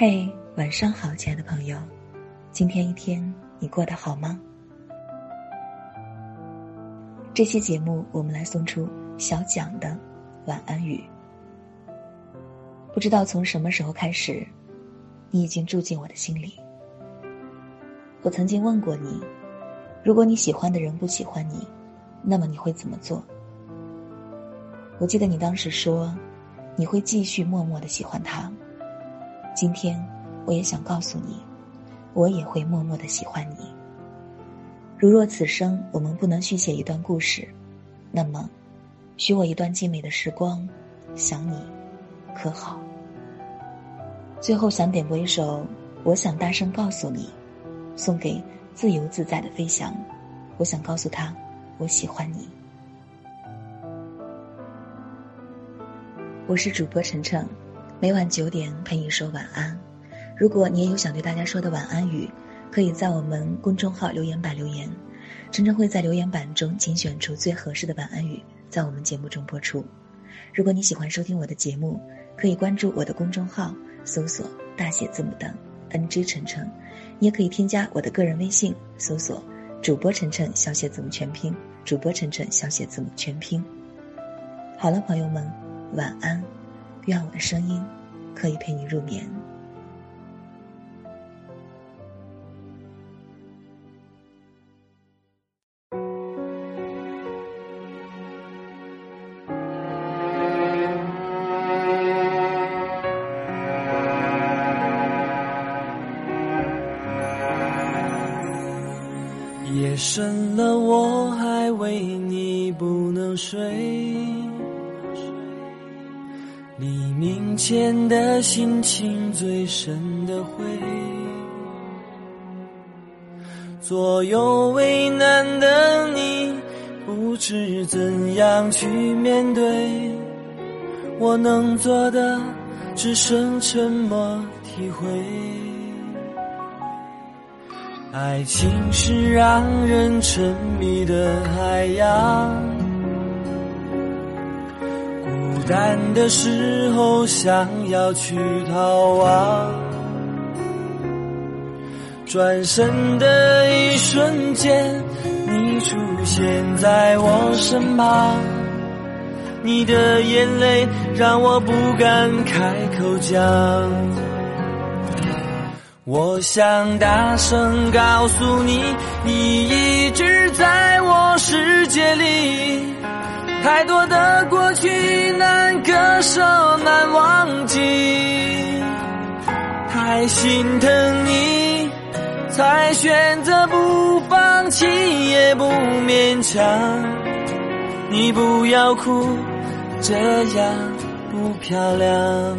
嘿，晚上好，亲爱的朋友，今天一天你过得好吗？这期节目我们来送出小蒋的晚安语。不知道从什么时候开始，你已经住进我的心里。我曾经问过你，如果你喜欢的人不喜欢你，那么你会怎么做？我记得你当时说，你会继续默默的喜欢他。今天，我也想告诉你，我也会默默的喜欢你。如若此生我们不能续写一段故事，那么，许我一段静美的时光，想你，可好？最后想点播一首《我想大声告诉你》，送给自由自在的飞翔。我想告诉他，我喜欢你。我是主播晨晨。每晚九点陪你说晚安。如果你也有想对大家说的晚安语，可以在我们公众号留言板留言，晨晨会在留言板中精选出最合适的晚安语，在我们节目中播出。如果你喜欢收听我的节目，可以关注我的公众号，搜索大写字母的 NG 晨晨，你也可以添加我的个人微信，搜索主播晨晨小写字母全拼，主播晨晨小写字母全拼。好了，朋友们，晚安。愿我的声音可以陪你入眠。夜深了，我还为你不能睡。黎明前的心情最深的灰，左右为难的你，不知怎样去面对。我能做的只剩沉默体会。爱情是让人沉迷的海洋。淡的时候，想要去逃亡，转身的一瞬间，你出现在我身旁，你的眼泪让我不敢开口讲。我想大声告诉你，你一直在我世界里。太多的割舍难忘记，太心疼你，才选择不放弃也不勉强。你不要哭，这样不漂亮。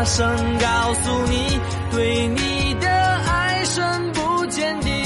大声告诉你对你的爱深不见底。